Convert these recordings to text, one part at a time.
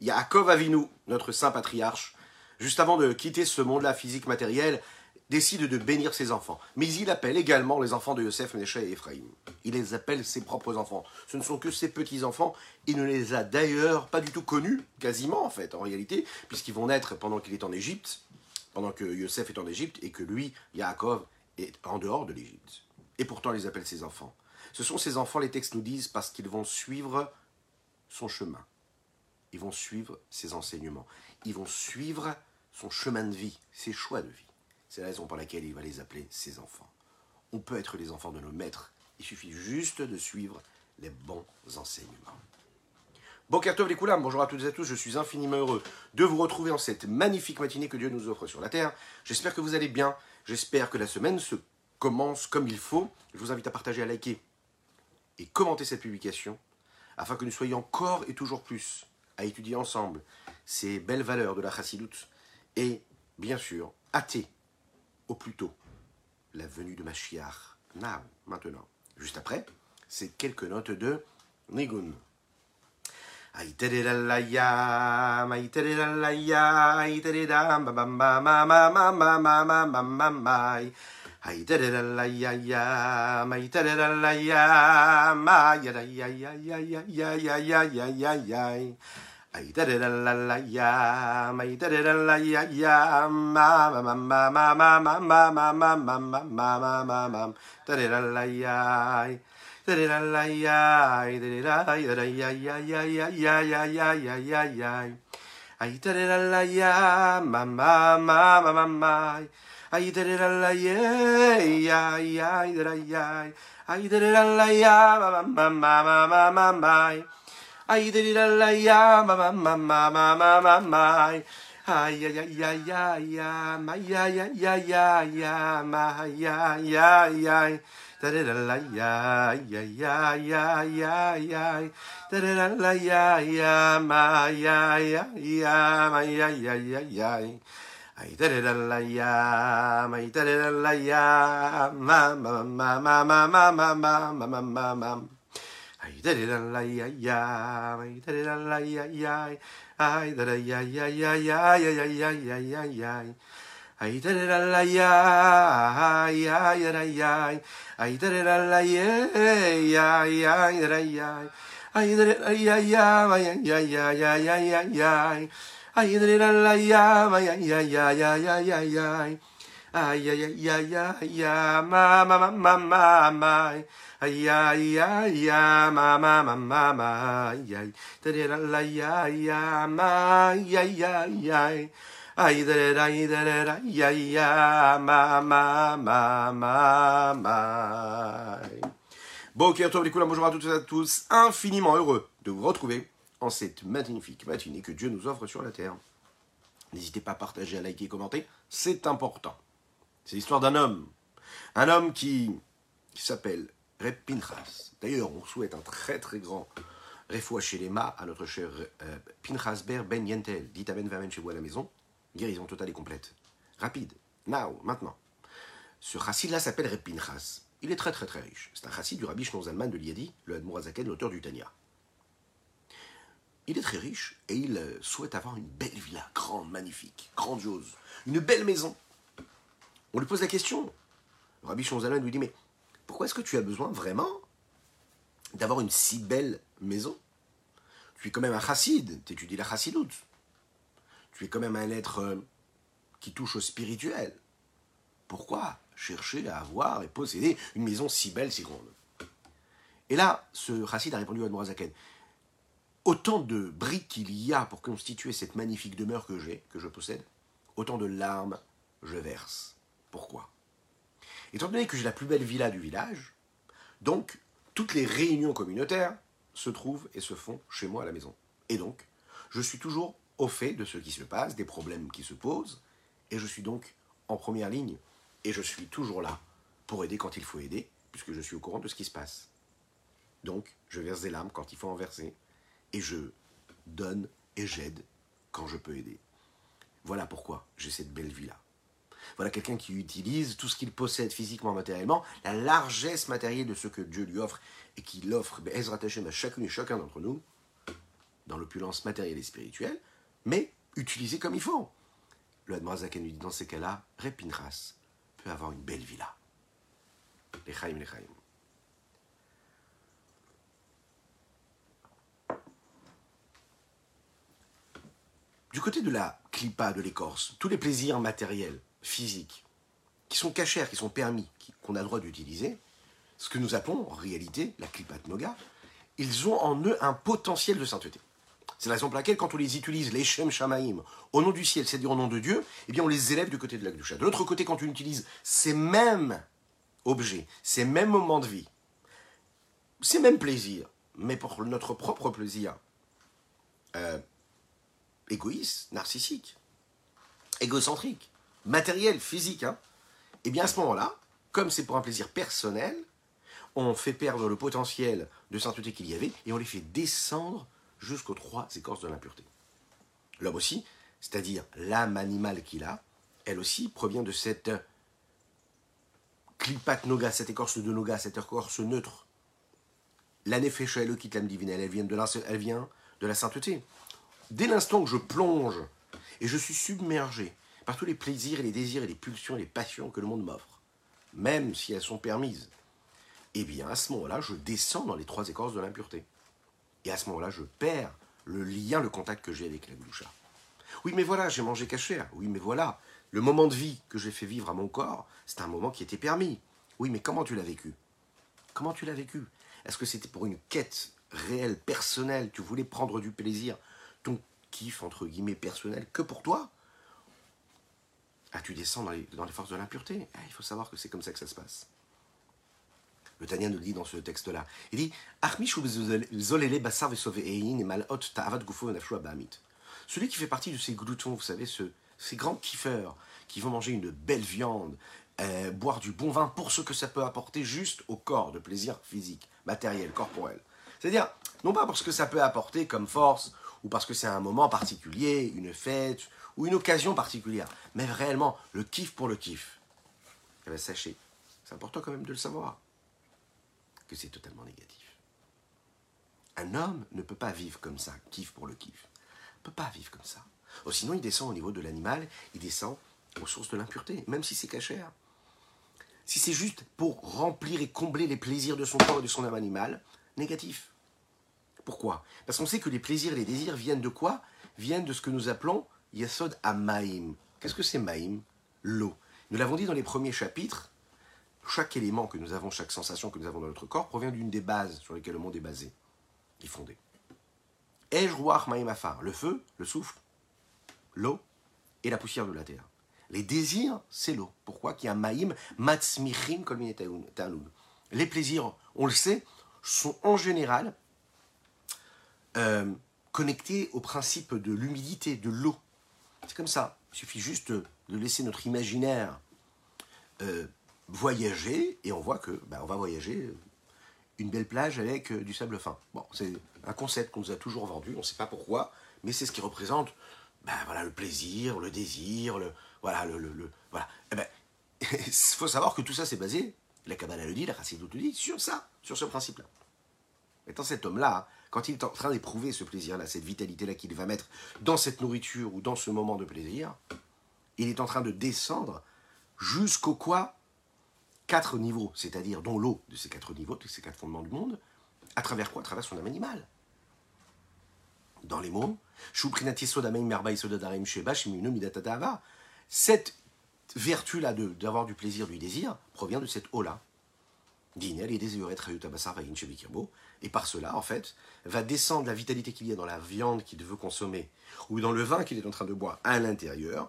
Yaakov Avinu, notre saint patriarche, juste avant de quitter ce monde-là physique matériel, décide de bénir ses enfants. Mais il appelle également les enfants de Yosef, Mécha et Ephraïm. Il les appelle ses propres enfants. Ce ne sont que ses petits-enfants. Il ne les a d'ailleurs pas du tout connus, quasiment en fait, en réalité, puisqu'ils vont naître pendant qu'il est en Égypte, pendant que Yosef est en Égypte, et que lui, Yaakov, est en dehors de l'Égypte. Et pourtant, il les appelle ses enfants. Ce sont ses enfants, les textes nous disent, parce qu'ils vont suivre son chemin. Ils vont suivre ses enseignements. Ils vont suivre son chemin de vie, ses choix de vie. C'est la raison pour laquelle il va les appeler ses enfants. On peut être les enfants de nos maîtres. Il suffit juste de suivre les bons enseignements. Bokertov les Koulam, bonjour à toutes et à tous, je suis infiniment heureux de vous retrouver en cette magnifique matinée que Dieu nous offre sur la terre. J'espère que vous allez bien, j'espère que la semaine se commence comme il faut. Je vous invite à partager, à liker et commenter cette publication afin que nous soyons encore et toujours plus à étudier ensemble ces belles valeurs de la chassidoute et bien sûr hâter au plus tôt la venue de Mashiach. Now, maintenant. Juste après, c'est quelques notes de Nigun. Ya ya ya ya ya ya ya ya ya ya ya. Ay da da da la la ya, ay da da da la ya ya, ma ma ma ma ma ma ma ma ma ma ma ma ma ma ma da da da la ya, da da da la ya, da da da da ya ya ya ya ya ya ya ya ya ya, ay da da da la ya, ma ma ma ma ma ma, ay da da da la ya ya ya da da ya, ay da da da la ya, ma ma ma ma ma ma ma. Ay da da la ya ma ma ma ma ma ma ma ma Ay ya ya ya ya ya ma ya ya ya ya ya ma ya ya ya da da da la ya ya ya ya ya ya da da da la ya ya ma ya ya ya ma ya ya ya ya Ay da da da la ya ma da da da la ya ma ma ma ma ma ma ma ma ma ma ma ma Ay da da la ya ya, ay da da la ya ya, ay da da ya ya ya ya ya ya ya ya ya ya. Ay da da la ya, ay ay da ya, ay da da la ya ya ya da ya. Ay da da ya ya, ay ya ya ya ya ya ya. Ay da da la ya, ya ya ya ya ya ya. Ay ya ya ya ya ya, ma ma ma ma ma ma. Ay ay ay ma ma ma ma ma ay da da la ya ya ma ya ya ya ay da da da da da ya ya ma ma ma ma ma Boker Tov Likula, bonjour à toutes et à tous, infiniment heureux de vous retrouver en cette magnifique matinée que Dieu nous offre sur la terre. N'hésitez pas à partager, à liker, commenter, c'est important. C'est l'histoire d'un homme, un homme qui, s'appelle Reb Pinchas. D'ailleurs, on souhaite un très très grand refoua chez les mâts à notre cher euh, Pinchas Ber Ben Yentel, dit Amen Vamen chez vous à la maison. Guérison totale et complète. Rapide. Now, maintenant. Ce chassid là s'appelle Reb Pinchas. Il est très très très riche. C'est un chassid du rabbi Shnon Zalman de Liadi, le Admorazaken, l'auteur du Tanya. Il est très riche et il euh, souhaite avoir une belle villa, grande, magnifique, grandiose, une belle maison. On lui pose la question. Rabbi Shnon Zalman lui dit Mais pourquoi est-ce que tu as besoin vraiment d'avoir une si belle maison? Tu es quand même un chassid, tu étudies la chassidoute. Tu es quand même un être euh, qui touche au spirituel. Pourquoi chercher à avoir et posséder une maison si belle, si grande? Et là, ce chassid a répondu à Admorazaken Autant de briques qu'il y a pour constituer cette magnifique demeure que j'ai, que je possède, autant de larmes je verse. Pourquoi? Étant donné que j'ai la plus belle villa du village, donc toutes les réunions communautaires se trouvent et se font chez moi à la maison. Et donc, je suis toujours au fait de ce qui se passe, des problèmes qui se posent, et je suis donc en première ligne, et je suis toujours là pour aider quand il faut aider, puisque je suis au courant de ce qui se passe. Donc, je verse des larmes quand il faut en verser, et je donne et j'aide quand je peux aider. Voilà pourquoi j'ai cette belle villa. Voilà quelqu'un qui utilise tout ce qu'il possède physiquement, matériellement, la largesse matérielle de ce que Dieu lui offre et qu'il offre Ezrat Hashem à chacune et chacun d'entre nous, dans l'opulence matérielle et spirituelle, mais utilisé comme il faut. Le Admorazaken nous dit dans ces cas-là, Repinras peut avoir une belle villa. Les Chaim, les. Du côté de la clipa, de l'écorce, tous les plaisirs matériels, physiques, qui sont cachers, qui sont permis, qu'on a le droit d'utiliser, ce que nous appelons en réalité la clipa de noga, ils ont en eux un potentiel de sainteté. C'est la raison pour laquelle, quand on les utilise, les Shem Shamaim, au nom du ciel, c'est-à-dire au nom de Dieu, eh bien on les élève du côté de la Gdusha. De l'autre côté, quand on utilise ces mêmes objets, ces mêmes moments de vie, ces mêmes plaisirs, mais pour notre propre plaisir euh, égoïste, narcissique, égocentrique, matériel, physique, hein, eh bien à ce moment-là, comme c'est pour un plaisir personnel, on fait perdre le potentiel de sainteté qu'il y avait et on les fait descendre jusqu'aux trois écorces de l'impureté. L'homme aussi, c'est-à-dire l'âme animale qu'il a, elle aussi provient de cette clipat noga, cette écorce de noga, cette écorce neutre. La nefesha le quitte l'âme divine, elle vient, de la, elle vient de la sainteté. Dès l'instant que je plonge et je suis submergé tous les plaisirs et les désirs et les pulsions et les passions que le monde m'offre, même si elles sont permises, eh bien à ce moment-là, je descends dans les trois écorces de l'impureté. Et à ce moment-là, je perds le lien, le contact que j'ai avec la gloucha. Oui, mais voilà, j'ai mangé cachère. Oui, mais voilà, le moment de vie que j'ai fait vivre à mon corps, c'est un moment qui était permis. Oui, mais comment tu l'as vécu? Comment tu l'as vécu? Est-ce que c'était pour une quête réelle, personnelle? Tu voulais prendre du plaisir Ton kiff, entre guillemets, personnel, que pour toi? Ah, tu descends dans les, forces de l'impureté. Ah, il faut savoir que c'est comme ça que ça se passe. Le Tania nous dit dans ce texte-là. Il dit Celui qui fait partie de ces gloutons, vous savez, ces grands kiffeurs qui vont manger une belle viande, euh, boire du bon vin pour ce que ça peut apporter juste au corps de plaisir physique, matériel, corporel. C'est-à-dire, non pas parce que ça peut apporter comme force, ou parce que c'est un moment particulier, une fête, ou une occasion particulière, mais réellement le kiff pour le kiff. Eh bien, sachez, c'est important quand même de le savoir que c'est totalement négatif. Un homme ne peut pas vivre comme ça, kiff pour le kiff. Il ne peut pas vivre comme ça. Oh, sinon, il descend au niveau de l'animal, il descend aux sources de l'impureté, même si c'est cachère. Si c'est juste pour remplir et combler les plaisirs de son corps et de son âme animale, négatif. Pourquoi? Parce qu'on sait que les plaisirs et les désirs viennent de quoi? Viennent de ce que nous appelons Yasod Amaim. Qu'est-ce que c'est Maïm L'eau. Nous l'avons dit dans les premiers chapitres, chaque élément que nous avons, chaque sensation que nous avons dans notre corps provient d'une des bases sur lesquelles le monde est basé, est fondé. Ejruach Maïmafar, le feu, le souffle, l'eau et la poussière de la terre. Les désirs, c'est l'eau. Pourquoi? Qu'il y a maïm, matzmichim, Les plaisirs, on le sait, sont en général euh, connectés au principe de l'humidité, de l'eau. C'est comme ça. Il suffit juste de laisser notre imaginaire euh, voyager et on voit que ben, on va voyager une belle plage avec euh, du sable fin. Bon, c'est un concept qu'on nous a toujours vendu, on ne sait pas pourquoi, mais c'est ce qui représente ben, voilà, le plaisir, le désir, le, voilà, le, voilà. Eh ben, il faut savoir que tout ça c'est basé, la Kabbalah le dit, la Chassidut le dit, sur ça, sur ce principe-là. Étant cet homme-là, quand il est en train d'éprouver ce plaisir-là, cette vitalité-là qu'il va mettre dans cette nourriture ou dans ce moment de plaisir, il est en train de descendre jusqu'au quoi quatre niveaux, c'est-à-dire dont l'eau de ces quatre niveaux, de ces quatre fondements du monde, à travers quoi? À travers son âme animale. Dans les mots, cette vertu-là d'avoir du plaisir, du désir, provient de cette eau-là. Par cela, en fait, va descendre la vitalité qu'il y a dans la viande qu'il veut consommer, ou dans le vin qu'il est en train de boire à l'intérieur.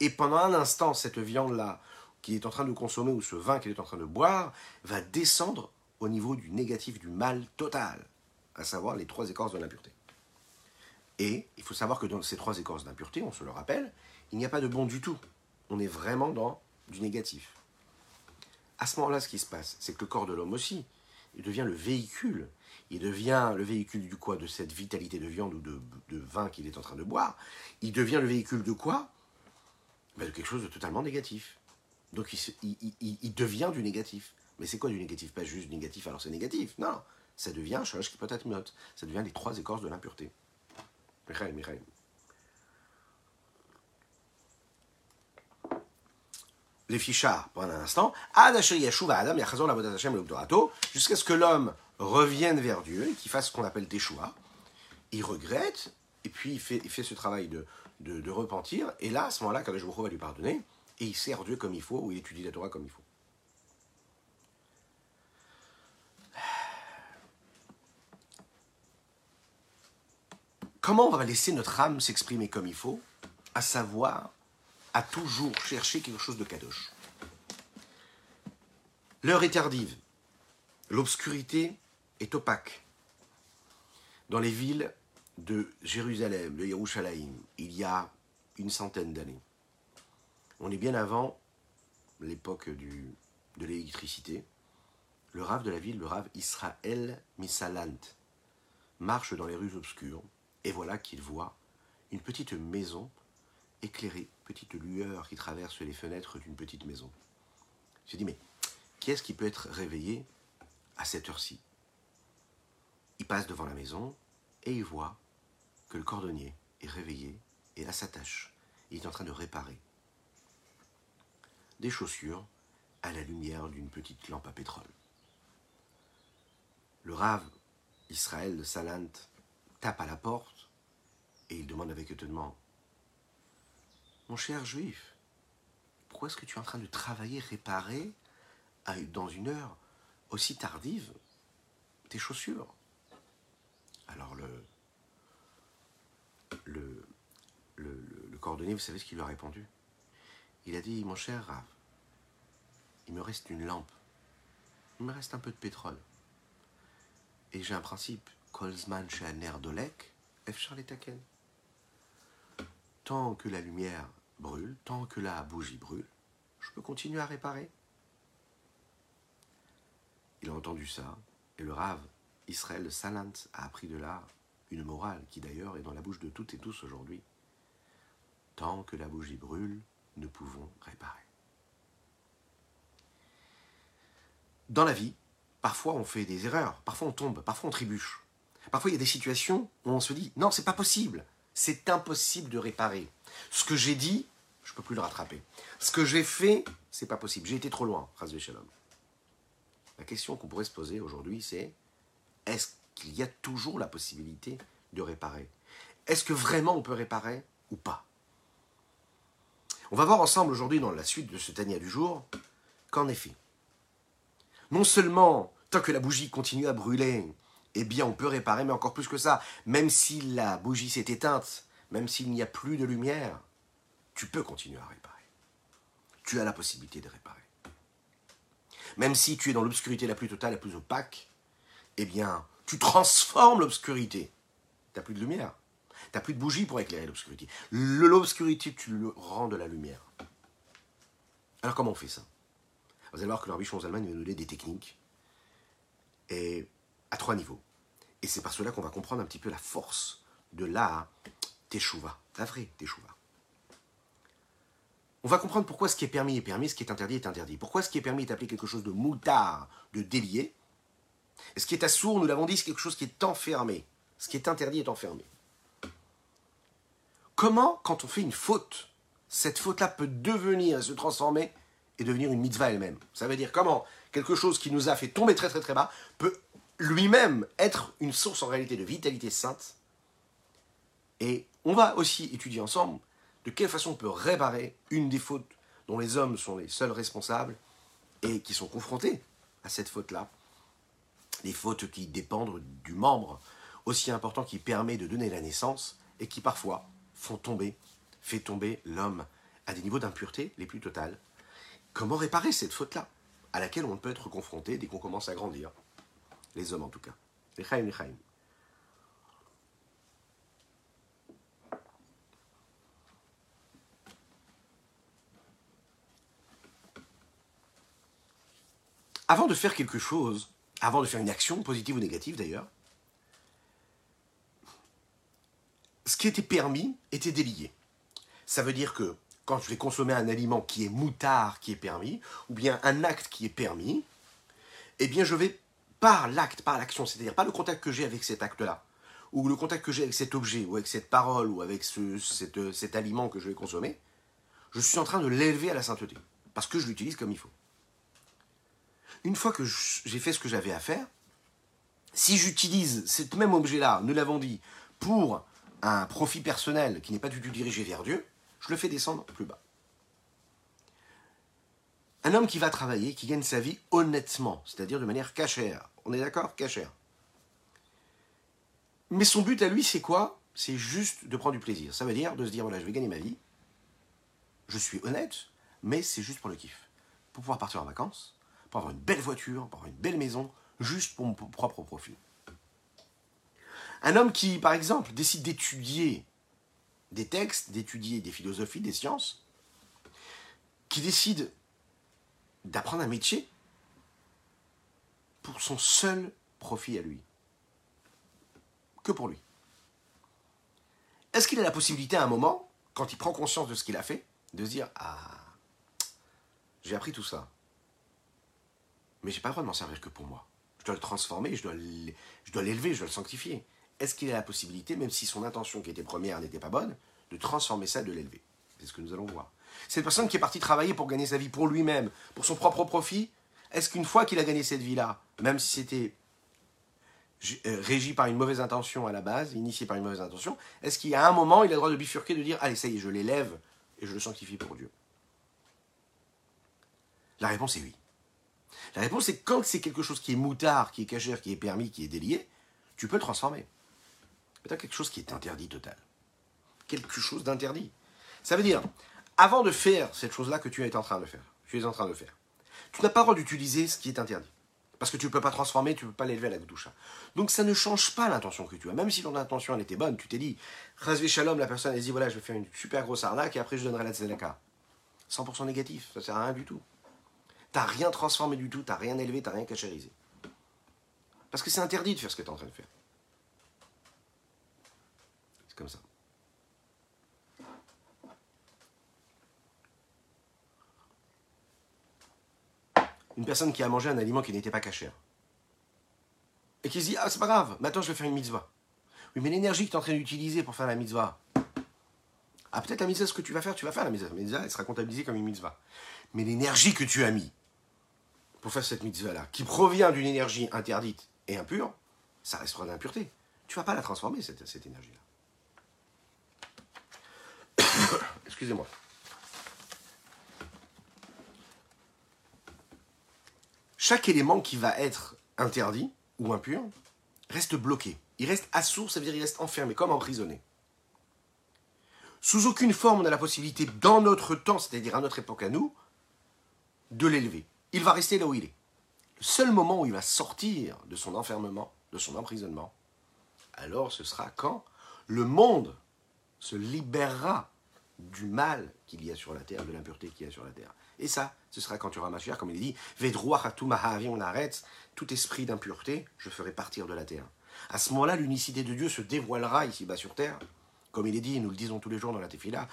Et pendant un instant, cette viande-là qu'il est en train de consommer, ou ce vin qu'il est en train de boire, va descendre au niveau du négatif, du mal total, à savoir les trois écorces de l'impureté. Et il faut savoir que dans ces trois écorces d'impureté, on se le rappelle, il n'y a pas de bon du tout. On est vraiment dans du négatif. À ce moment-là, ce qui se passe, c'est que le corps de l'homme aussi, il devient le véhicule. Il devient le véhicule du quoi? De cette vitalité de viande ou de, vin qu'il est en train de boire. Il devient le véhicule de quoi? Ben, De quelque chose de totalement négatif. Donc il, devient du négatif. Mais c'est quoi du négatif? Pas juste négatif, alors c'est négatif. Non, ça devient Shalosh qui peut être. Ça devient les trois écorces de l'impureté. Michael, Michael. Les pendant un instant, jusqu'à ce que l'homme revienne vers Dieu et qu'il fasse ce qu'on appelle Teshua. Il regrette, et puis il fait, ce travail de, repentir, et là, à ce moment-là, Hu va lui pardonner, et il sert Dieu comme il faut, ou il étudie la Torah comme il faut. Comment on va laisser notre âme s'exprimer comme il faut À savoir, à toujours chercher quelque chose de kadosh. L'heure est tardive. L'obscurité est opaque. Dans les villes de Jérusalem, de Yerushalayim, il y a une centaine d'années. On est bien avant l'époque de l'électricité. Le rave de la ville, le rave Israël Misalant, marche dans les rues obscures et voilà qu'il voit une petite maison éclairée, petite lueur qui traverse les fenêtres d'une petite maison. Se dit, mais qui est-ce qui peut être réveillé à cette heure-ci? Il passe devant la maison et il voit que le cordonnier est réveillé et à sa tâche. Il est en train de réparer des chaussures à la lumière d'une petite lampe à pétrole. Le rave Israël de Salant tape à la porte et il demande avec étonnement Mon cher juif, pourquoi est-ce que tu es en train de travailler, réparer dans une heure aussi tardive tes chaussures? Alors le, le, le, cordonnier, vous savez ce qu'il lui a répondu? Il a dit, mon cher Rav, il me reste une lampe, il me reste un peu de pétrole. Et j'ai un principe, Kolzman Shaner Dolek, F. Taken. Tant que la lumière brûle, tant que la bougie brûle, je peux continuer à réparer. Il a entendu ça, et le rave Israël Salant a appris de là une morale qui d'ailleurs est dans la bouche de toutes et tous aujourd'hui. Tant que la bougie brûle, nous pouvons réparer. Dans la vie, parfois on fait des erreurs, parfois on tombe, parfois on trébuche. Parfois il y a des situations où on se dit non, c'est pas possible, c'est impossible de réparer. Ce que j'ai dit, je peux plus le rattraper. Ce que j'ai fait, c'est pas possible. J'ai été trop loin, Shalom. La question qu'on pourrait se poser aujourd'hui, c'est est-ce qu'il y a toujours la possibilité de réparer? Est-ce que vraiment on peut réparer ou pas? On va voir ensemble aujourd'hui, dans la suite de ce Tania du jour, qu'en effet, non seulement tant que la bougie continue à brûler, eh bien on peut réparer, mais encore plus que ça, même si la bougie s'est éteinte, même s'il n'y a plus de lumière, tu peux continuer à réparer. Tu as la possibilité de réparer. Même si tu es dans l'obscurité la plus totale, la plus opaque, eh bien, tu transformes l'obscurité. Tu n'as plus de lumière. Tu n'as plus de bougie pour éclairer l'obscurité. L'obscurité, tu le rends de la lumière. Alors comment on fait ça? Vous allez voir que l'Arbichon Allemagne va nous donner des techniques et à trois niveaux. Et c'est par cela qu'on va comprendre un petit peu la force de la teshuva, la vraie teshuva on va comprendre pourquoi ce qui est permis est permis, ce qui est interdit est interdit. Pourquoi ce qui est permis est appelé quelque chose de moutard, de délié. Et ce qui est assourd, nous l'avons dit, c'est quelque chose qui est enfermé. Ce qui est interdit est enfermé. Comment, quand on fait une faute, cette faute-là peut devenir, se transformer et devenir une mitzvah elle-même? Ça veut dire comment? Quelque chose qui nous a fait tomber très très très bas peut lui-même être une source en réalité de vitalité sainte. Et on va aussi étudier ensemble de quelle façon on peut réparer une des fautes dont les hommes sont les seuls responsables et qui sont confrontés à cette faute-là. Les fautes qui dépendent du membre aussi important qui permet de donner la naissance et qui parfois font tomber, fait tomber l'homme à des niveaux d'impureté les plus totales. Comment réparer cette faute-là à laquelle on peut être confronté dès qu'on commence à grandir? Les hommes en tout cas. Les chaim, les avant de faire quelque chose, avant de faire une action, positive ou négative d'ailleurs, ce qui était permis était délié. Ça veut dire que quand je vais consommer un aliment qui est moutard, qui est permis, ou bien un acte qui est permis, eh bien je vais par l'acte, par l'action, c'est-à-dire pas le contact que j'ai avec cet acte-là, ou le contact que j'ai avec cet objet, ou avec cette parole, ou avec ce, cet aliment que je vais consommer, je suis en train de l'élever à la sainteté, parce que je l'utilise comme il faut. Une fois que j'ai fait ce que j'avais à faire, si j'utilise cet même objet-là, nous l'avons dit, pour un profit personnel qui n'est pas du tout dirigé vers Dieu, je le fais descendre plus bas. Un homme qui va travailler, qui gagne sa vie honnêtement, c'est-à-dire de manière cachère. On est d'accord? Cachère. Mais son but à lui, c'est quoi? C'est juste de prendre du plaisir. Ça veut dire de se dire, voilà, je vais gagner ma vie, je suis honnête, mais c'est juste pour le kiff. Pour pouvoir partir en vacances, pour avoir une belle voiture, pour avoir une belle maison, juste pour mon propre profit. Un homme qui, par exemple, décide d'étudier des textes, d'étudier des philosophies, des sciences, qui décide d'apprendre un métier pour son seul profit à lui. Que pour lui. Est-ce qu'il a la possibilité à un moment, quand il prend conscience de ce qu'il a fait, de se dire Ah, j'ai appris tout ça, mais j'ai pas le droit de m'en servir que pour moi. Je dois le transformer, je dois l'élever, je dois le sanctifier. Est-ce qu'il a la possibilité, même si son intention qui était première n'était pas bonne, de transformer ça, de l'élever? C'est ce que nous allons voir. Cette personne qui est partie travailler pour gagner sa vie pour lui-même, pour son propre profit, est-ce qu'une fois qu'il a gagné cette vie-là, même si c'était euh, régi par une mauvaise intention à la base, initié par une mauvaise intention, est-ce qu'il y a un moment, il a le droit de bifurquer, de dire Allez, ça y est, je l'élève et je le sanctifie pour Dieu? La réponse est oui. La réponse est quand c'est quelque chose qui est moutard, qui est cachère, qui est permis, qui est délié, tu peux le transformer. Mais quelque chose qui est interdit total. Quelque chose d'interdit. Ça veut dire, avant de faire cette chose-là que tu es en train de faire, tu es en train de faire, tu n'as pas le droit d'utiliser ce qui est interdit. Parce que tu ne peux pas transformer, tu ne peux pas l'élever à la goutoucha. Donc ça ne change pas l'intention que tu as. Même si ton intention elle était bonne, tu t'es dit, Razvé Shalom, la personne elle dit voilà, je vais faire une super grosse arnaque et après je donnerai la tzedaka. 100% négatif, ça sert à rien du tout. Tu n'as rien transformé du tout, tu n'as rien élevé, tu n'as rien cachérisé. Parce que c'est interdit de faire ce que tu es en train de faire. C'est comme ça. Une personne qui a mangé un aliment qui n'était pas caché. Et qui se dit, ah c'est pas grave, maintenant je vais faire une mitzvah. Oui, mais l'énergie que tu es en train d'utiliser pour faire la mitzvah, ah peut-être la mitzvah, ce que tu vas faire, tu vas faire la mitzvah. La mitzvah, elle sera comptabilisée comme une mitzvah. Mais l'énergie que tu as mis pour faire cette mitzvah-là, qui provient d'une énergie interdite et impure, ça restera d'impureté. Tu vas pas la transformer, cette, cette énergie-là. Excusez-moi. Chaque élément qui va être interdit ou impur reste bloqué. Il reste assourd, ça veut dire il reste enfermé, comme emprisonné. Sous aucune forme, on a la possibilité, dans notre temps, c'est-à-dire à notre époque à nous, de l'élever. Il va rester là où il est. Le seul moment où il va sortir de son enfermement, de son emprisonnement, alors ce sera quand le monde se libérera du mal qu'il y a sur la terre, de l'impureté qu'il y a sur la terre. Et ça, ce sera quand tu auras Mashiach, comme il dit, on arrête, tout esprit d'impureté, je ferai partir de la terre. À ce moment-là, l'unicité de Dieu se dévoilera ici-bas sur terre. Comme il est dit, nous le disons tous les jours dans la Tefila,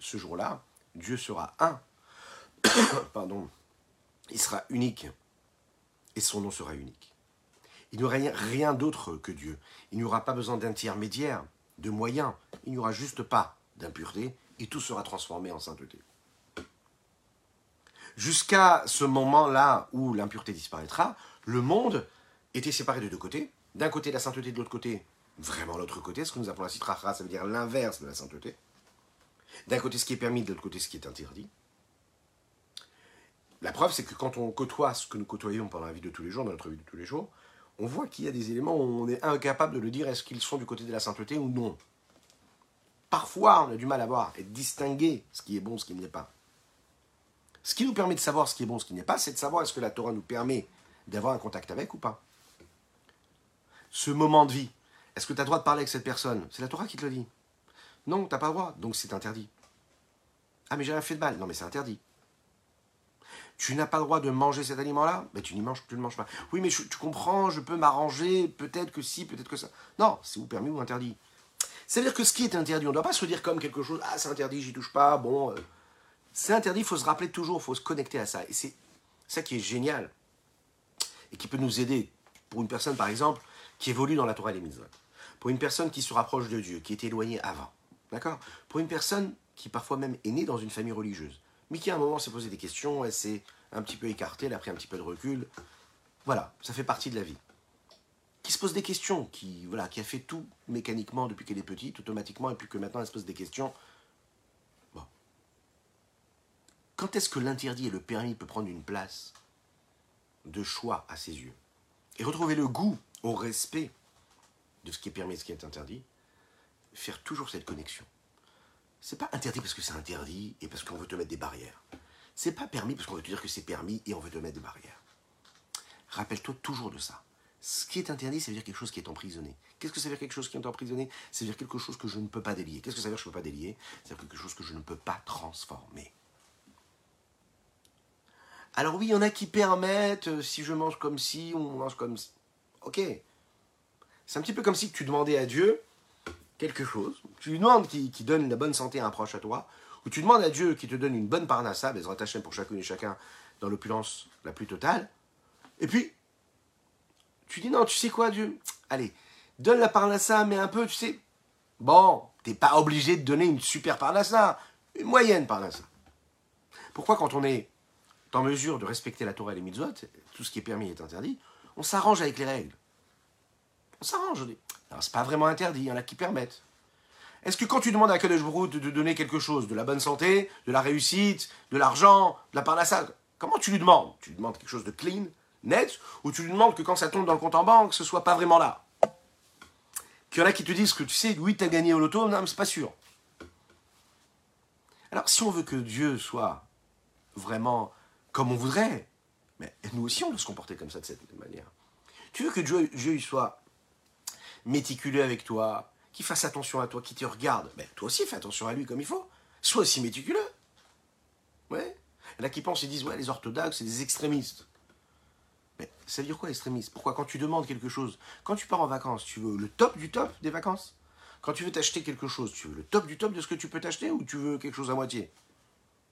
ce jour-là, Dieu sera un. Pardon. Il sera unique. Et son nom sera unique. Il n'y aura rien d'autre que Dieu. Il n'y aura pas besoin d'intermédiaire, de moyens. Il n'y aura juste pas d'impureté et tout sera transformé en sainteté. Jusqu'à ce moment-là où l'impureté disparaîtra, le monde était séparé de deux côtés. D'un côté la sainteté, de l'autre côté, vraiment l'autre côté, ce que nous appelons la citrachra, ça veut dire l'inverse de la sainteté. D'un côté ce qui est permis, de l'autre côté ce qui est interdit. La preuve, c'est que quand on côtoie ce que nous côtoyons pendant la vie de tous les jours, dans notre vie de tous les jours, on voit qu'il y a des éléments où on est incapable de le dire est-ce qu'ils sont du côté de la sainteté ou non. Parfois, on a du mal à voir et distinguer ce qui est bon, ce qui n'est pas. Ce qui nous permet de savoir ce qui est bon, ce qui n'est pas, c'est de savoir est-ce que la Torah nous permet d'avoir un contact avec ou pas. Ce moment de vie, est-ce que tu as le droit de parler avec cette personne? C'est la Torah qui te le dit. Non, tu n'as pas le droit, donc c'est interdit. Ah, mais j'ai rien fait de mal. Non, mais c'est interdit. Tu n'as pas le droit de manger cet aliment-là? Mais tu n'y manges, tu ne manges pas. Oui, mais tu comprends, je peux m'arranger, peut-être que si, peut-être que ça. Non, c'est ou permis ou interdit. C'est-à-dire que ce qui est interdit, on ne doit pas se dire comme quelque chose, ah c'est interdit, j'y touche pas, bon. Euh, c'est interdit, il faut se rappeler toujours, il faut se connecter à ça. Et c'est Ça qui est génial et qui peut nous aider pour une personne, par exemple, qui évolue dans la Torah et les. Pour une personne qui se rapproche de Dieu, qui est éloignée avant. D'accord? Pour une personne qui parfois même est née dans une famille religieuse, mais qui à un moment s'est posé des questions, elle s'est un petit peu écartée, elle a pris un petit peu de recul. Voilà, ça fait partie de la vie. Qui se pose des questions, qui, voilà, qui a fait tout mécaniquement depuis qu'elle est petite, automatiquement, et puis que maintenant elle se pose des questions. Bon. Quand est-ce que l'interdit et le permis peut prendre une place de choix à ses yeux Et retrouver le goût au respect de ce qui est permis et ce qui est interdit, faire toujours cette connexion? C'est pas interdit parce que c'est interdit et parce qu'on veut te mettre des barrières. C'est pas permis parce qu'on veut te dire que c'est permis et on veut te mettre des barrières. Rappelle-toi toujours de ça. Ce qui est interdit, ça veut dire quelque chose qui est emprisonné. Qu'est-ce que ça veut dire quelque chose qui est emprisonné? Ça veut dire quelque chose que je ne peux pas délier. Qu'est-ce que ça veut dire que je ne peux pas délier? C'est quelque chose que je ne peux pas transformer. Alors oui, il y en a qui permettent, euh, si je mange comme si, on mange comme si. Ok. C'est un petit peu comme si tu demandais à Dieu, quelque chose, tu lui demandes qu'il donne la bonne santé à un proche à toi, ou tu demandes à Dieu qu'il te donne une bonne parnassa, des Hachem pour chacune et chacun dans l'opulence la plus totale, et puis tu dis non, tu sais quoi Dieu? Allez, donne la parnassa, mais un peu, tu sais, bon, t'es pas obligé de donner une super parnassa, une moyenne parnassa. Pourquoi quand on est en mesure de respecter la Torah et les mitzvot, tout ce qui est permis est interdit, on s'arrange avec les règles? On s'arrange. Alors, c'est pas vraiment interdit, il y en a qui permettent. Est-ce que quand tu demandes à Kadosh de donner quelque chose, de la bonne santé, de la réussite, de l'argent, de la parnassa, comment tu lui demandes? Tu lui demandes quelque chose de clean, net, ou tu lui demandes que quand ça tombe dans le compte en banque, ce soit pas vraiment là Qu'il y en a qui te disent que tu sais, oui, tu as gagné au loto, non, mais c'est pas sûr. Alors, si on veut que Dieu soit vraiment comme on voudrait, mais nous aussi, on doit se comporter comme ça de cette manière. Tu veux que Dieu, Dieu soit méticuleux avec toi, qui fasse attention à toi, qui te regarde, mais toi aussi fais attention à lui comme il faut. Sois aussi méticuleux. Ouais. Il qui pensent et disent, ouais, les orthodoxes, c'est des extrémistes. Ça veut dire quoi, extrémiste? Pourquoi? Quand tu demandes quelque chose, quand tu pars en vacances, tu veux le top du top des vacances? Quand tu veux t'acheter quelque chose, tu veux le top du top de ce que tu peux t'acheter ou tu veux quelque chose à moitié?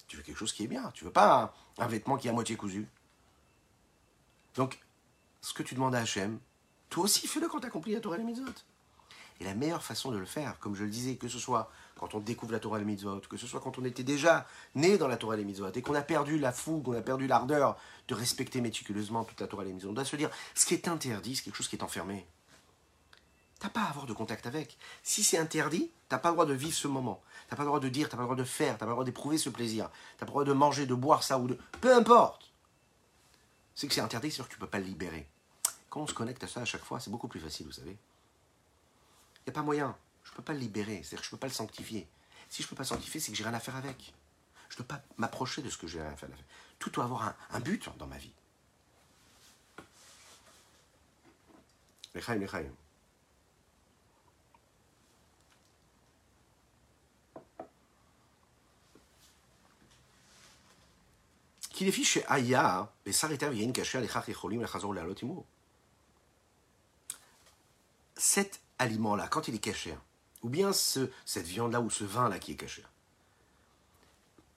Tu veux quelque chose qui est bien. Tu veux pas un, vêtement qui est à moitié cousu. Donc, ce que tu demandes à Hachem, toi aussi, fais-le quand tu as compris la Torah et. Et la meilleure façon de le faire, comme je le disais, que ce soit quand on découvre la Torah et les mitzvot, que ce soit quand on était déjà né dans la Torah et les mitzvot, et qu'on a perdu la fougue, on a perdu l'ardeur de respecter méticuleusement toute la Torah et les mitzvot, on doit se dire, ce qui est interdit, c'est quelque chose qui est enfermé. T'as pas à avoir de contact avec. Si c'est interdit, t'as pas le droit de vivre ce moment. T'as pas le droit de dire, t'as pas le droit de faire, t'as pas le droit d'éprouver ce plaisir. T'as pas le droit de manger, de boire ça ou de... Peu importe. C'est que c'est interdit, c'est sûr que tu peux pas le libérer. Quand on se connecte à ça à chaque fois, c'est beaucoup plus facile, vous savez. Il n'y a pas moyen. Je ne peux pas le libérer, c'est-à-dire que je ne peux pas le sanctifier. Si je ne peux pas sanctifier, c'est que j'ai rien à faire avec. Je ne peux pas m'approcher de ce que j'ai rien à faire avec. Tout doit avoir un, un but dans ma vie. Lechaim, lechaim. כי לפי שהיה בשר היתר יין כאשר לכך יכולים לחזור לעלות עמו cet aliment-là, quand il est caché, ou bien ce, cette viande-là ou ce vin-là qui est caché,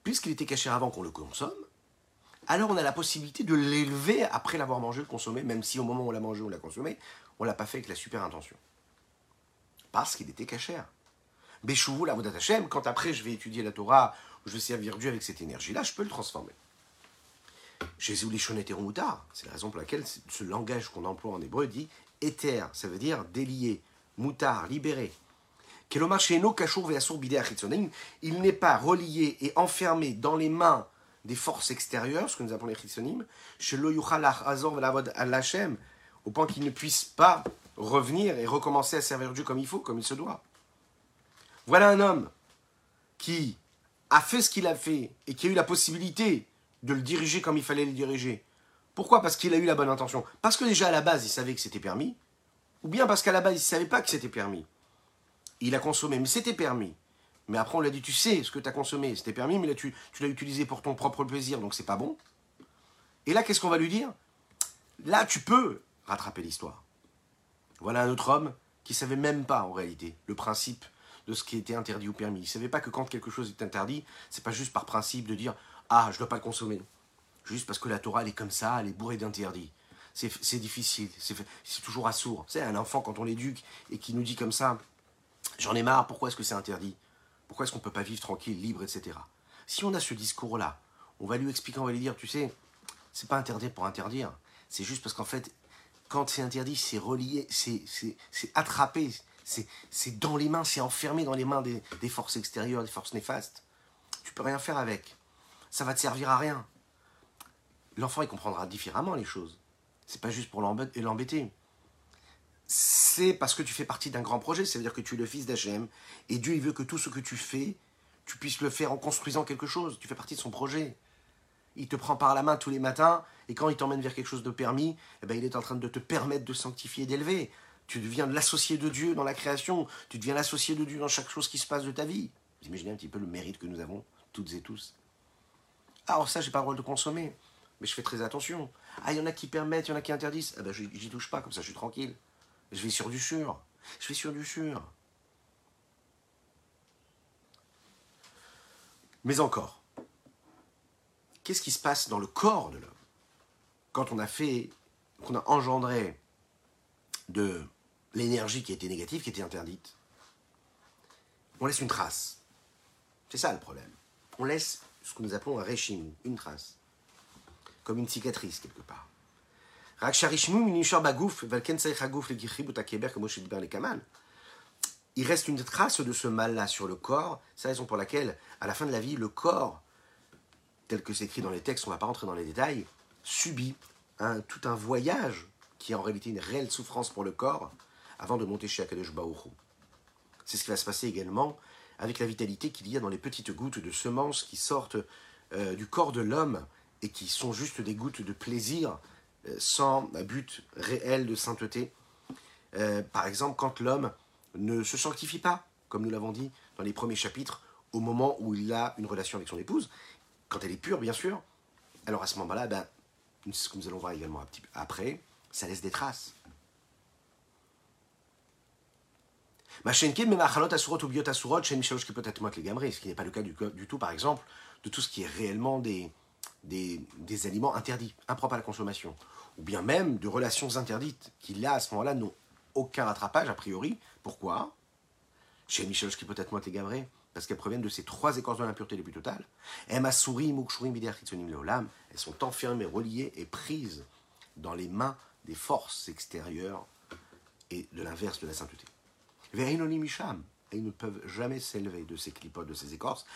puisqu'il était caché avant qu'on le consomme, alors on a la possibilité de l'élever après l'avoir mangé, le consommer, même si au moment où on l'a mangé ou l'a consommé, on l'a pas fait avec la super intention. Parce qu'il était caché. Béchouvou, la Vodat Hashem, quand après je vais étudier la Torah, je vais servir Dieu avec cette énergie-là, je peux le transformer. Jésus Moutar, c'est la raison pour laquelle ce langage qu'on emploie en hébreu dit éther, ça veut dire délié, moutard, libéré. Il n'est pas relié et enfermé dans les mains des forces extérieures, ce que nous appelons les chitzonim, au point qu'il ne puisse pas revenir et recommencer à servir Dieu comme il faut, comme il se doit. Voilà un homme qui a fait ce qu'il a fait et qui a eu la possibilité de le diriger comme il fallait le diriger, pourquoi? Parce qu'il a eu la bonne intention. Parce que déjà à la base, il savait que c'était permis. Ou bien parce qu'à la base, il ne savait pas que c'était permis. Il a consommé, mais c'était permis. Mais après, on lui a dit, tu sais ce que tu as consommé, c'était permis, mais là, tu, l'as utilisé pour ton propre plaisir, donc c'est pas bon. Et là, qu'est-ce qu'on va lui dire? Là, tu peux rattraper l'histoire. Voilà un autre homme qui savait même pas, en réalité, le principe de ce qui était interdit ou permis. Il savait pas que quand quelque chose est interdit, c'est pas juste par principe de dire, ah, je ne dois pas le consommer. juste parce que la Torah, elle est comme ça, elle est bourrée d'interdits. C'est difficile, c'est toujours assourd. C'est un enfant, quand on l'éduque et qui nous dit comme ça, j'en ai marre, pourquoi est-ce que c'est interdit? Pourquoi est-ce qu'on ne peut pas vivre tranquille, libre, etc. Si on a ce discours-là, on va lui expliquer, on va lui dire, tu sais, c'est pas interdit pour interdire. C'est juste parce qu'en fait, quand c'est interdit, c'est relié, c'est attrapé, c'est dans les mains, c'est enfermé dans les mains des, des, forces extérieures, des forces néfastes. Tu peux rien faire avec. Ça va te servir à rien. L'enfant, il comprendra différemment les choses. C'est pas juste pour l'embêter. C'est parce que tu fais partie d'un grand projet, c'est-à-dire que tu es le fils d'Hachem, et Dieu, il veut que tout ce que tu fais, tu puisses le faire en construisant quelque chose. Tu fais partie de son projet. Il te prend par la main tous les matins, et quand il t'emmène vers quelque chose de permis, eh ben, il est en train de te permettre de sanctifier, d'élever. Tu deviens l'associé de Dieu dans la création, tu deviens l'associé de Dieu dans chaque chose qui se passe de ta vie. Vous imaginez un petit peu le mérite que nous avons, toutes et tous. Alors ça, j'ai pas le droit de consommer, mais je fais très attention. Ah, il y en a qui permettent, il y en a qui interdisent. Ah ben, j'y touche pas, comme ça, je suis tranquille. Je vais sur du sûr. Je vais sur du sûr. Mais encore, qu'est-ce qui se passe dans le corps de l'homme quand on a fait, qu'on a engendré de l'énergie qui était négative, qui était interdite? On laisse une trace. C'est ça le problème. On laisse ce que nous appelons un régime, une trace, comme une cicatrice quelque part. Il reste une trace de ce mal-là sur le corps. C'est la raison pour laquelle, à la fin de la vie, le corps, tel que c'est écrit dans les textes, on ne va pas rentrer dans les détails, subit un, tout un voyage qui est en réalité une réelle souffrance pour le corps avant de monter chez Akadosh Baoru. C'est ce qui va se passer également avec la vitalité qu'il y a dans les petites gouttes de semences qui sortent euh, du corps de l'homme et qui sont juste des gouttes de plaisir euh, sans but réel de sainteté. Euh, par exemple, quand l'homme ne se sanctifie pas, comme nous l'avons dit dans les premiers chapitres, au moment où il a une relation avec son épouse, quand elle est pure, bien sûr, alors à ce moment-là, ben, ce que nous allons voir également après, ça laisse des traces. Ce qui n'est pas le cas du, tout, par exemple, de tout ce qui est réellement des, des, aliments interdits, impropres à la consommation, ou bien même de relations interdites, qui là, à ce moment-là, n'ont aucun rattrapage, a priori. Pourquoi? Chez Michel peut-être moins les parce qu'elles proviennent de ces trois écorces de l'impureté les plus totales. Elles sont enfermées, reliées et prises dans les mains des forces extérieures et de l'inverse de la sainteté. Et ils ne peuvent jamais s'élever de ces clipotes, de ces écorces.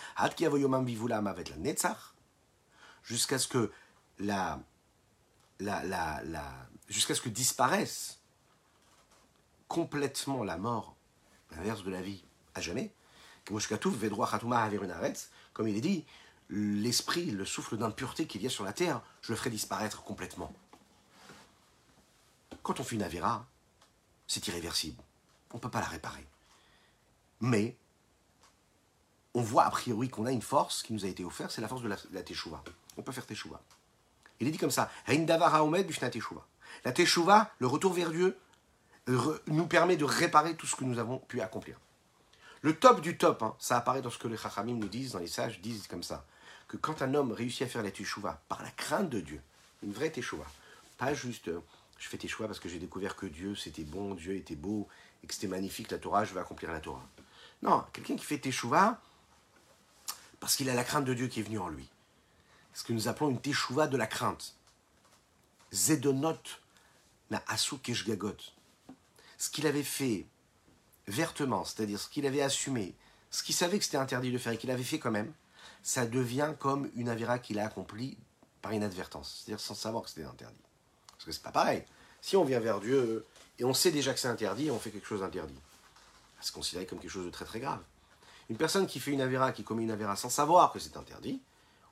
Jusqu'à ce que la, la, la, la jusqu'à ce que disparaisse complètement la mort, l'inverse de la vie, à jamais. Comme il est dit, l'esprit, le souffle d'impureté qu'il y a sur la terre, je le ferai disparaître complètement. Quand on fait une avéra, c'est irréversible. On ne peut pas la réparer. Mais on voit a priori qu'on a une force qui nous a été offerte, c'est la force de la, la teshuva. On peut faire teshuva. Il est dit comme ça La teshuva, le retour vers Dieu, nous permet de réparer tout ce que nous avons pu accomplir. Le top du top, hein, ça apparaît dans ce que les Chachamim nous disent, dans les sages disent comme ça, que quand un homme réussit à faire la teshuva par la crainte de Dieu, une vraie teshuva, pas juste euh, je fais teshuva parce que j'ai découvert que Dieu c'était bon, Dieu était beau et que c'était magnifique la Torah, je vais accomplir la Torah. Non, quelqu'un qui fait teshuva parce qu'il a la crainte de Dieu qui est venue en lui. Ce que nous appelons une teshuva de la crainte. Zedonot na asu keshgagot. Ce qu'il avait fait vertement, c'est-à-dire ce qu'il avait assumé, ce qu'il savait que c'était interdit de faire et qu'il avait fait quand même, ça devient comme une avéra qu'il a accomplie par inadvertance, c'est-à-dire sans savoir que c'était interdit. Parce que c'est pas pareil. Si on vient vers Dieu et on sait déjà que c'est interdit on fait quelque chose d'interdit, c'est considéré comme quelque chose de très très grave. Une personne qui fait une avéra, qui commet une avéra sans savoir que c'est interdit,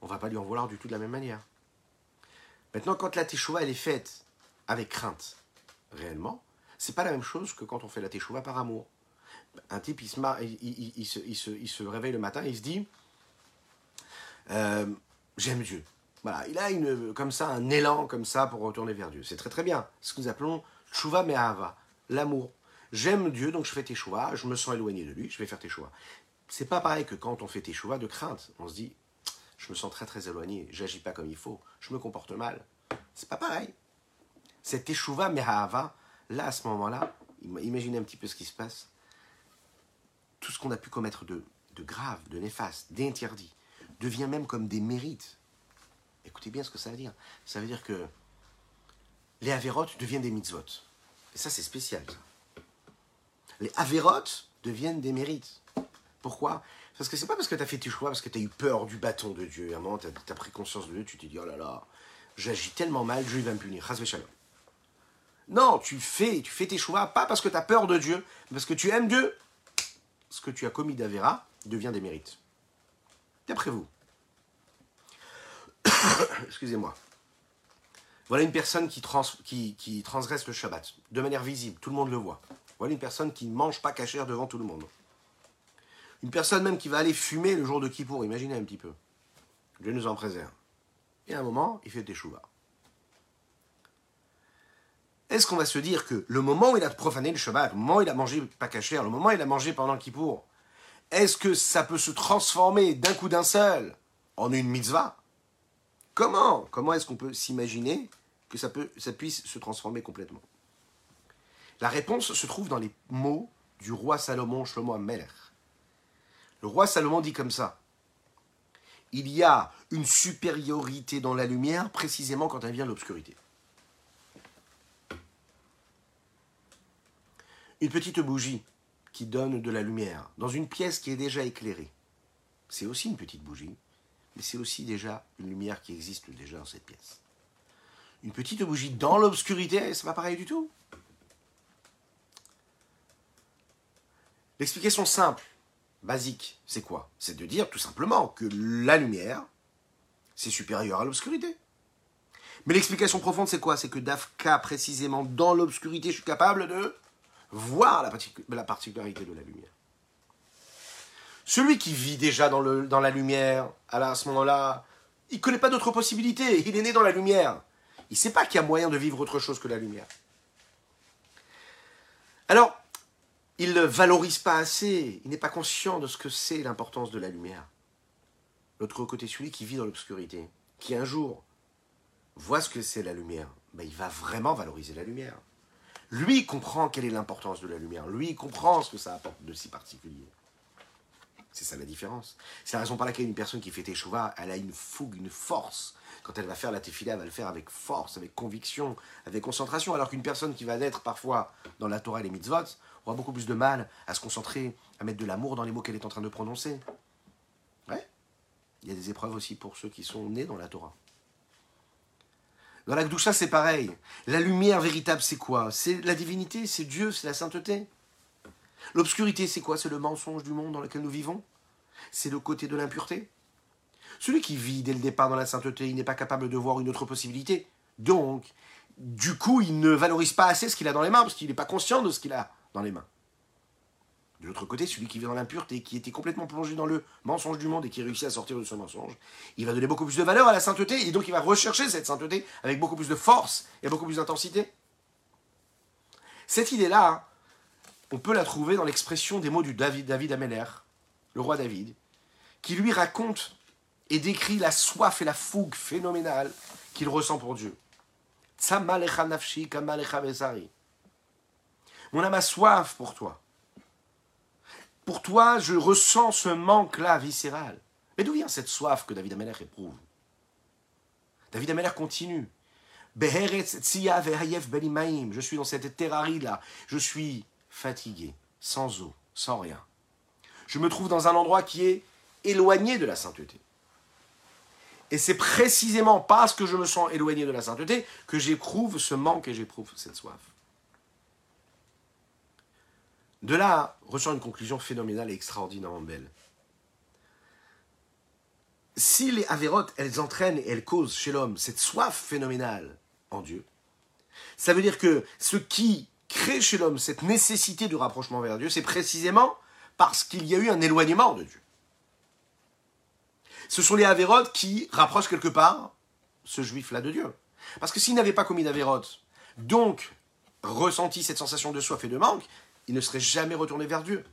on va pas lui en vouloir du tout de la même manière. Maintenant, quand la teshuva elle est faite avec crainte, réellement, c'est pas la même chose que quand on fait la teshuva par amour un type, il se, il, se, il, se, réveille le matin, il se dit euh, J'aime Dieu. Voilà, il a une, comme ça un élan comme ça pour retourner vers Dieu. C'est très très bien. Ce que nous appelons Tshuva Me'ahava, l'amour. J'aime Dieu, donc je fais tes choix, je me sens éloigné de lui, je vais faire tes choix. C'est pas pareil que quand on fait tes choix de crainte. On se dit je me sens très très éloigné, j'agis pas comme il faut, je me comporte mal. C'est pas pareil. Cette échouva mehava, là à ce moment-là, imaginez un petit peu ce qui se passe. Tout ce qu'on a pu commettre de, de grave, de néfaste, d'interdit, devient même comme des mérites. Écoutez bien ce que ça veut dire. Ça veut dire que les avérotes deviennent des mitzvot. Et ça, c'est spécial. Les avérotes deviennent des mérites. Pourquoi? Parce que c'est pas parce que tu as fait tes choix, parce que tu as eu peur du bâton de Dieu. À un moment, tu as, pris conscience de Dieu, tu t'es dit, oh là là, j'agis tellement mal, Dieu va me punir. Non, tu fais, tu fais tes choix, pas parce que tu as peur de Dieu, mais parce que tu aimes Dieu. Ce que tu as commis d'Avéra devient des mérites. D'après vous. Excusez-moi. Voilà une personne qui, qui, transgresse le Shabbat, de manière visible, tout le monde le voit. Voilà une personne qui ne mange pas cachère devant tout le monde. Une personne même qui va aller fumer le jour de Kippour, imaginez un petit peu. Dieu nous en préserve. Et à un moment, il fait des chouvas. Est-ce qu'on va se dire que le moment où il a profané le Shabbat, le moment où il a mangé pas cachère, le moment où il a mangé pendant Kippour, est-ce que ça peut se transformer d'un coup d'un seul en une mitzvah? Comment? Comment est-ce qu'on peut s'imaginer que ça, peut, ça puisse se transformer complètement? La réponse se trouve dans les mots du roi Salomon, Shlomo Amelech. Le roi Salomon dit comme ça Il y a une supériorité dans la lumière précisément quand elle vient l'obscurité. Une petite bougie qui donne de la lumière dans une pièce qui est déjà éclairée. C'est aussi une petite bougie mais c'est aussi déjà une lumière qui existe déjà dans cette pièce. Une petite bougie dans l'obscurité, c'est pas pareil du tout. L'explication simple, basique, c'est quoi? C'est de dire tout simplement que la lumière, c'est supérieur à l'obscurité. Mais l'explication profonde, c'est quoi? C'est que d'Afka, précisément dans l'obscurité, je suis capable de voir la particularité de la lumière. Celui qui vit déjà dans, la lumière, à ce moment-là, il ne connaît pas d'autres possibilités. Il est né dans la lumière. Il ne sait pas qu'il y a moyen de vivre autre chose que la lumière. Alors, il ne valorise pas assez. Il n'est pas conscient de ce que c'est l'importance de la lumière. L'autre côté, celui qui vit dans l'obscurité, qui un jour voit ce que c'est la lumière, ben, il va vraiment valoriser la lumière. Lui comprend quelle est l'importance de la lumière. Lui comprend ce que ça apporte de si particulier. C'est ça la différence. C'est la raison par laquelle une personne qui fait teshuva, elle a une fougue, une force. Quand elle va faire la tefila, elle va le faire avec force, avec conviction, avec concentration. Alors qu'une personne qui va naître parfois dans la Torah et les mitzvot beaucoup plus de mal à se concentrer, à mettre de l'amour dans les mots qu'elle est en train de prononcer. Ouais. Il y a des épreuves aussi pour ceux qui sont nés dans la Torah. Dans la Gdusha, c'est pareil. La lumière véritable, c'est quoi? C'est la divinité, c'est Dieu, c'est la sainteté. L'obscurité, c'est quoi? C'est le mensonge du monde dans lequel nous vivons? C'est le côté de l'impureté? Celui qui vit dès le départ dans la sainteté, il n'est pas capable de voir une autre possibilité. Donc, du coup, il ne valorise pas assez ce qu'il a dans les mains, parce qu'il n'est pas conscient de ce qu'il a dans les mains. De l'autre côté, celui qui vit dans l'impureté, qui était complètement plongé dans le mensonge du monde et qui réussit à sortir de ce mensonge, il va donner beaucoup plus de valeur à la sainteté, et donc il va rechercher cette sainteté avec beaucoup plus de force et beaucoup plus d'intensité. Cette idée-là, on peut la trouver dans l'expression des mots du David, David Ameller, le roi David, qui lui raconte et décrit la soif et la fougue phénoménale qu'il ressent pour Dieu. Mon âme a soif pour toi. Pour toi, je ressens ce manque-là viscéral. Mais d'où vient cette soif que David Ameller éprouve? David Ameller continue. Je suis dans cette terrarie-là. Je suis fatigué, sans eau, sans rien. Je me trouve dans un endroit qui est éloigné de la sainteté. Et c'est précisément parce que je me sens éloigné de la sainteté que j'éprouve ce manque et j'éprouve cette soif. De là ressort une conclusion phénoménale et extraordinairement belle. Si les avérotes, elles entraînent et elles causent chez l'homme cette soif phénoménale en Dieu, ça veut dire que ce qui crée chez l'homme cette nécessité de rapprochement vers Dieu, c'est précisément parce qu'il y a eu un éloignement de Dieu. Ce sont les Avérotes qui rapprochent quelque part ce juif-là de Dieu. Parce que s'il n'avait pas commis d'Avérotes, donc ressenti cette sensation de soif et de manque, il ne serait jamais retourné vers Dieu.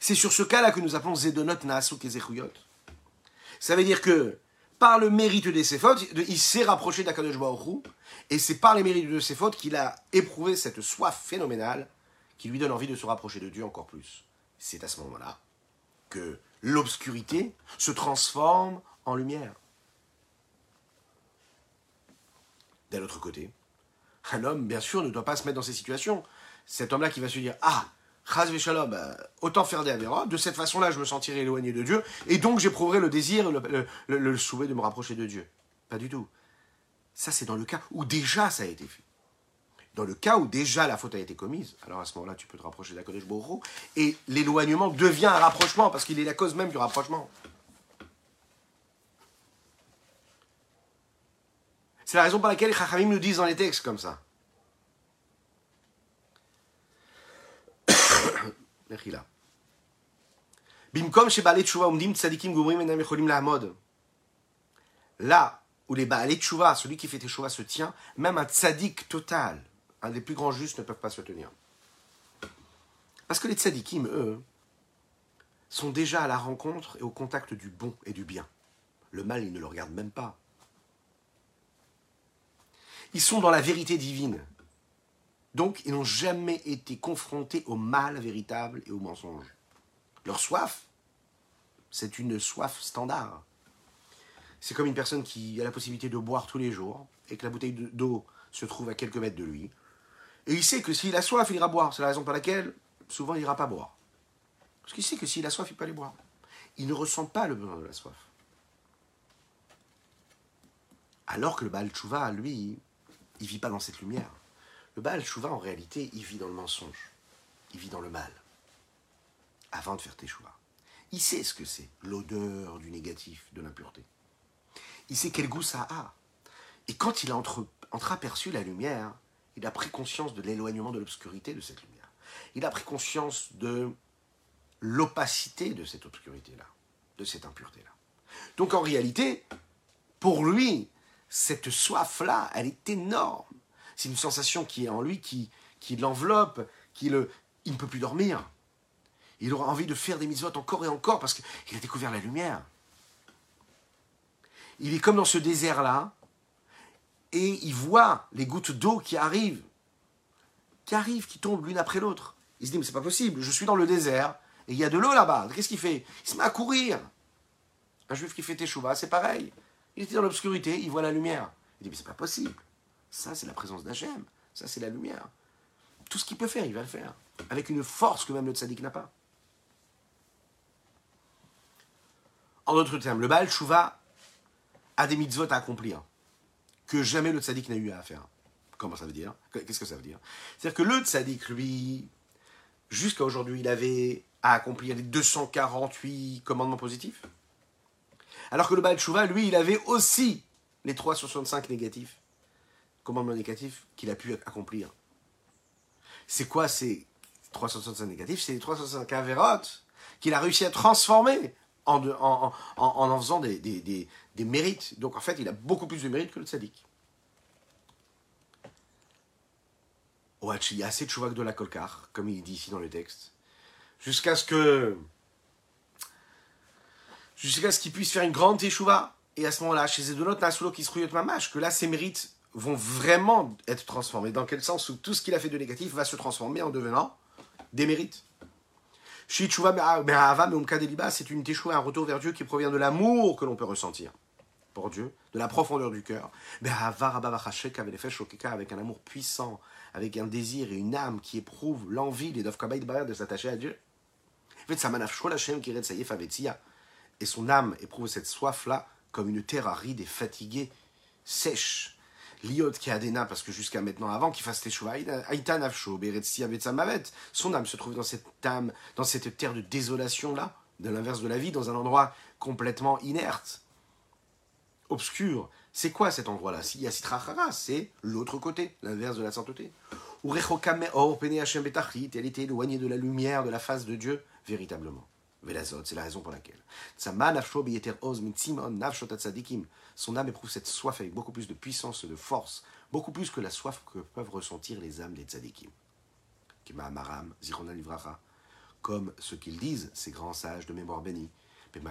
C'est sur ce cas-là que nous appelons Zedonot Naasuk et. Ça veut dire que par le mérite de ses fautes, il s'est rapproché d'Akadosh Baruch et c'est par les mérites de ses fautes qu'il a éprouvé cette soif phénoménale qui lui donne envie de se rapprocher de Dieu encore plus. C'est à ce moment-là que l'obscurité se transforme en lumière. D'un autre côté, un homme, bien sûr, ne doit pas se mettre dans ces situations. Cet homme-là qui va se dire Ah, Chaz Shalom, euh, autant faire des avéras, de cette façon-là, je me sentirai éloigné de Dieu, et donc j'éprouverai le désir, le, le souhait de me rapprocher de Dieu. Pas du tout. Ça, c'est dans le cas où déjà ça a été fait. Dans le cas où déjà la faute a été commise, alors à ce moment-là, tu peux te rapprocher d'Akodesh Borro, et l'éloignement devient un rapprochement, parce qu'il est la cause même du rapprochement. C'est la raison pour laquelle les Chachamim nous disent dans les textes comme ça. Là où les Baalei Tshuva, celui qui fait Teshuva se tient, même un tzadik total, un des plus grands justes ne peuvent pas se tenir. Parce que les tzadikim, eux, sont déjà à la rencontre et au contact du bon et du bien. Le mal, ils ne le regardent même pas. Ils sont dans la vérité divine. Donc, ils n'ont jamais été confrontés au mal véritable et au mensonge. Leur soif, c'est une soif standard. C'est comme une personne qui a la possibilité de boire tous les jours et que la bouteille d'eau se trouve à quelques mètres de lui. Et il sait que s'il a soif, il ira boire. C'est la raison pour laquelle souvent il n'ira pas boire. Parce qu'il sait que s'il a soif, il peut aller boire. Il ne ressent pas le besoin de la soif. Alors que le Baal lui, il vit pas dans cette lumière. Le Baal Tchouva, en réalité, il vit dans le mensonge. Il vit dans le mal. Avant de faire Teshuvah. Il sait ce que c'est, l'odeur du négatif, de l'impureté. Il sait quel goût ça a. Et quand il a entre, entreaperçu la lumière, il a pris conscience de l'éloignement de l'obscurité de cette lumière. Il a pris conscience de l'opacité de cette obscurité-là, de cette impureté-là. Donc en réalité, pour lui, cette soif-là, elle est énorme. C'est une sensation qui est en lui, qui, l'enveloppe, qui le, il ne peut plus dormir. Il aura envie de faire des mitzvot encore et encore parce qu'il a découvert la lumière. Il est comme dans ce désert-là, et il voit les gouttes d'eau qui arrivent, qui arrivent, qui tombent l'une après l'autre. Il se dit, mais c'est pas possible, je suis dans le désert, et il y a de l'eau là-bas. Qu'est-ce qu'il fait? Il se met à courir. Un juif qui fait teshuva, c'est pareil. Il était dans l'obscurité, il voit la lumière. Il dit, mais c'est pas possible. Ça, c'est la présence d'Hachem. Ça, c'est la lumière. Tout ce qu'il peut faire, il va le faire. Avec une force que même le tzaddik n'a pas. En d'autres termes, le Baal Shuvah a des mitzvot à accomplir que jamais le tzaddik n'a eu à faire. Comment ça veut dire? Qu'est-ce que ça veut dire? C'est-à-dire que le tzaddik, lui, jusqu'à aujourd'hui, il avait à accomplir les 248 commandements positifs? Alors que le Baal Shuvah, lui, il avait aussi les 365 négatifs, commandements négatifs qu'il a pu accomplir. C'est quoi ces 365 négatifs? C'est les 365 avérotes qu'il a réussi à transformer en, en, faisant des, mérites. Donc en fait, il a beaucoup plus de mérites que le tzaddik. il y a assez de chouvak de la kolkar, comme il dit ici dans le texte, jusqu'à ce que. jusqu'à ce qu'il puisse faire une grande teshuva. Et à ce moment-là, chez Zedonot Nasulo qui se mamash, que là, ses mérites vont vraiment être transformés. Dans quel sens Où tout ce qu'il a fait de négatif va se transformer en devenant des mérites. C'est une teshuva, un retour vers Dieu qui provient de l'amour que l'on peut ressentir pour Dieu, de la profondeur du cœur. Avec un amour puissant, avec un désir et une âme qui éprouve l'envie de s'attacher à Dieu. Et son âme éprouve cette soif-là comme une terre aride et fatiguée, sèche. Liot qui adena, parce que jusqu'à maintenant, avant qu'il fasse teshuva, son âme se trouve dans cette âme, dans cette terre de désolation-là, de l'inverse de la vie, dans un endroit complètement inerte, obscur. C'est quoi cet endroit-là? C'est l'autre côté, l'inverse de la sainteté. Ou elle était éloignée de la lumière, de la face de Dieu, véritablement. C'est la raison pour laquelle. Son âme éprouve cette soif avec beaucoup plus de puissance de force, beaucoup plus que la soif que peuvent ressentir les âmes des tzadikim. Comme ce qu'ils disent, ces grands sages de mémoire bénie. Dans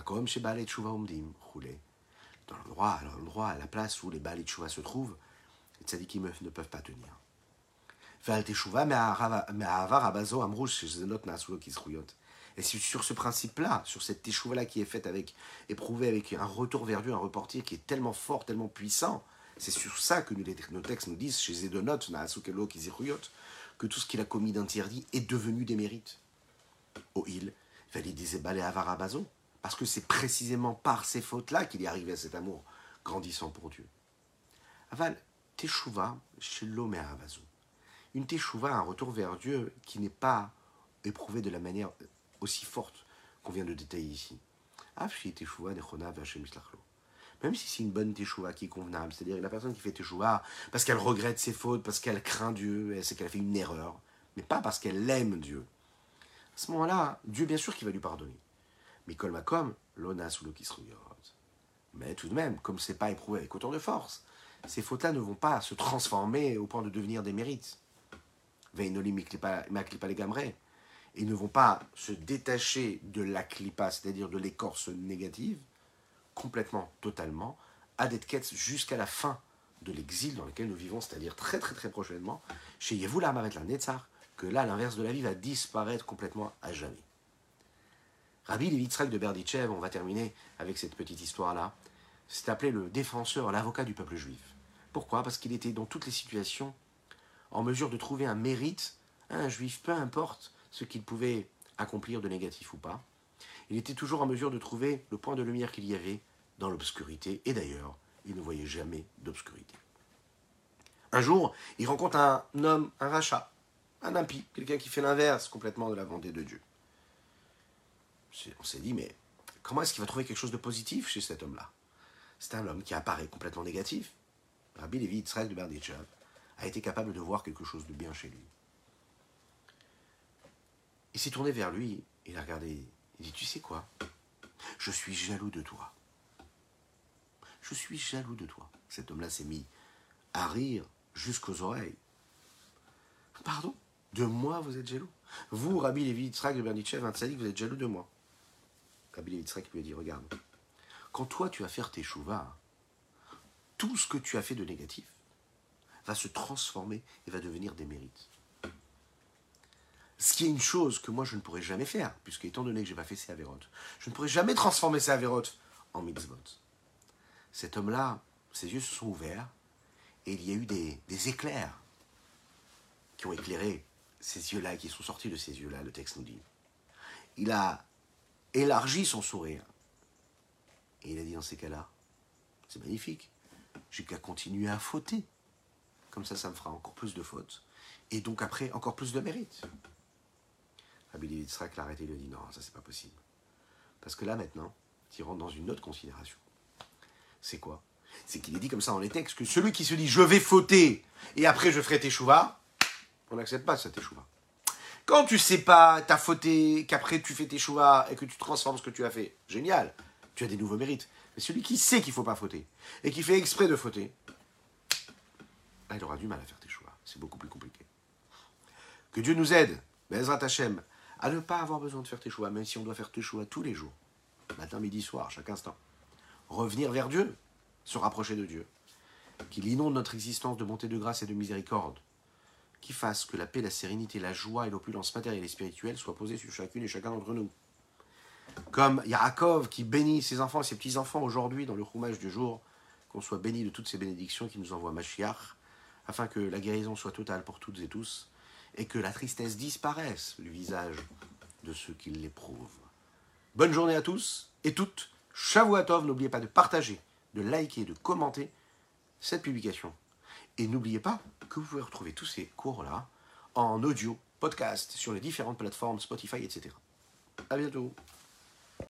l'endroit, à l'endroit, à la place où les Baal Tshuva se trouvent, les tzadikim ne peuvent pas tenir. Et c'est sur ce principe-là, sur cette teshuva-là qui est faite avec, éprouvée avec un retour vers Dieu, un reportier qui est tellement fort, tellement puissant, c'est sur ça que nos textes nous disent, chez Zedonot, que tout ce qu'il a commis d'interdit est devenu des mérites. Au il, fallait des Avarabazo, parce que c'est précisément par ces fautes-là qu'il est arrivé à cet amour grandissant pour Dieu. Aval, teshuva, chez l'homme Une teshuva, un retour vers Dieu qui n'est pas éprouvé de la manière aussi forte qu'on vient de détailler ici. Même si c'est une bonne teshuva qui est convenable, c'est-à-dire la personne qui fait teshuva parce qu'elle regrette ses fautes, parce qu'elle craint Dieu, sait qu'elle a fait une erreur, mais pas parce qu'elle aime Dieu. À ce moment-là, Dieu bien sûr qu'il va lui pardonner. Mais kol makom, l'ona sous Mais tout de même, comme c'est pas éprouvé avec autant de force, ces fautes-là ne vont pas se transformer au point de devenir des mérites. Veinoli maklipa les gamrés et ne vont pas se détacher de la clipa, c'est-à-dire de l'écorce négative, complètement, totalement, à Detketz jusqu'à la fin de l'exil dans lequel nous vivons, c'est-à-dire très très très prochainement, chez Yevula Maret la Netzar, que là, l'inverse de la vie va disparaître complètement à jamais. Rabbi Levitzrak de Berditchev, on va terminer avec cette petite histoire-là, c'est appelé le défenseur, l'avocat du peuple juif. Pourquoi? Parce qu'il était dans toutes les situations en mesure de trouver un mérite à un juif, peu importe ce qu'il pouvait accomplir de négatif ou pas, il était toujours en mesure de trouver le point de lumière qu'il y avait dans l'obscurité, et d'ailleurs, il ne voyait jamais d'obscurité. Un jour, il rencontre un homme, un rachat, un impie, quelqu'un qui fait l'inverse complètement de la volonté de Dieu. On s'est dit, mais comment est-ce qu'il va trouver quelque chose de positif chez cet homme-là? C'est un homme qui apparaît complètement négatif. Rabbi Levi Yitzhak de Berditchev a été capable de voir quelque chose de bien chez lui. Il s'est tourné vers lui, il a regardé, il dit, tu sais quoi? Je suis jaloux de toi. Je suis jaloux de toi. Cet homme-là s'est mis à rire jusqu'aux oreilles. Pardon? De moi, vous êtes jaloux? Vous, Rabbi Levi Yitzhak de tzaddik, vous êtes jaloux de moi. Rabbi Levi Yitzhak lui a dit, regarde, quand toi tu vas faire tes chouvas, tout ce que tu as fait de négatif va se transformer et va devenir des mérites. Ce qui est une chose que moi je ne pourrais jamais faire, puisque étant donné que je n'ai pas fait ces avérotes, je ne pourrais jamais transformer ces avérotes en mitzvot. Cet homme-là, ses yeux se sont ouverts et il y a eu des, éclairs qui ont éclairé ces yeux-là, qui sont sortis de ces yeux-là, le texte nous dit. Il a élargi son sourire. Et il a dit dans ces cas-là, c'est magnifique, j'ai qu'à continuer à fauter. Comme ça, ça me fera encore plus de fautes. Et donc après, encore plus de mérite. Rabbi Yitzhak l'a arrêté, il lui dit non, ça c'est pas possible. Parce que là maintenant, tu rentres dans une autre considération. C'est quoi? C'est qu'il est dit comme ça dans les textes que celui qui se dit je vais fauter et après je ferai tes chouvas, on n'accepte pas ça tes chouvas. Quand tu sais pas, t'as fauté, qu'après tu fais tes chouvas et que tu transformes ce que tu as fait, génial, tu as des nouveaux mérites. Mais celui qui sait qu'il faut pas fauter et qui fait exprès de fauter, il aura du mal à faire tes choix. C'est beaucoup plus compliqué. Que Dieu nous aide, Bezrat Hashem, à ne pas avoir besoin de faire tes choix, même si on doit faire tes choix tous les jours, matin, midi, soir, chaque instant. Revenir vers Dieu, se rapprocher de Dieu, qu'il inonde notre existence de bonté, de grâce et de miséricorde, qui fasse que la paix, la sérénité, la joie et l'opulence matérielle et spirituelle soient posées sur chacune et chacun d'entre nous. Comme Yaakov qui bénit ses enfants et ses petits-enfants aujourd'hui dans le roumage du jour, qu'on soit béni de toutes ces bénédictions qui nous envoie Mashiach, afin que la guérison soit totale pour toutes et tous, et que la tristesse disparaisse du visage de ceux qui l'éprouvent. Bonne journée à tous et toutes. Shavuatov, n'oubliez pas de partager, de liker, de commenter cette publication. Et n'oubliez pas que vous pouvez retrouver tous ces cours-là en audio, podcast, sur les différentes plateformes Spotify, etc. À bientôt.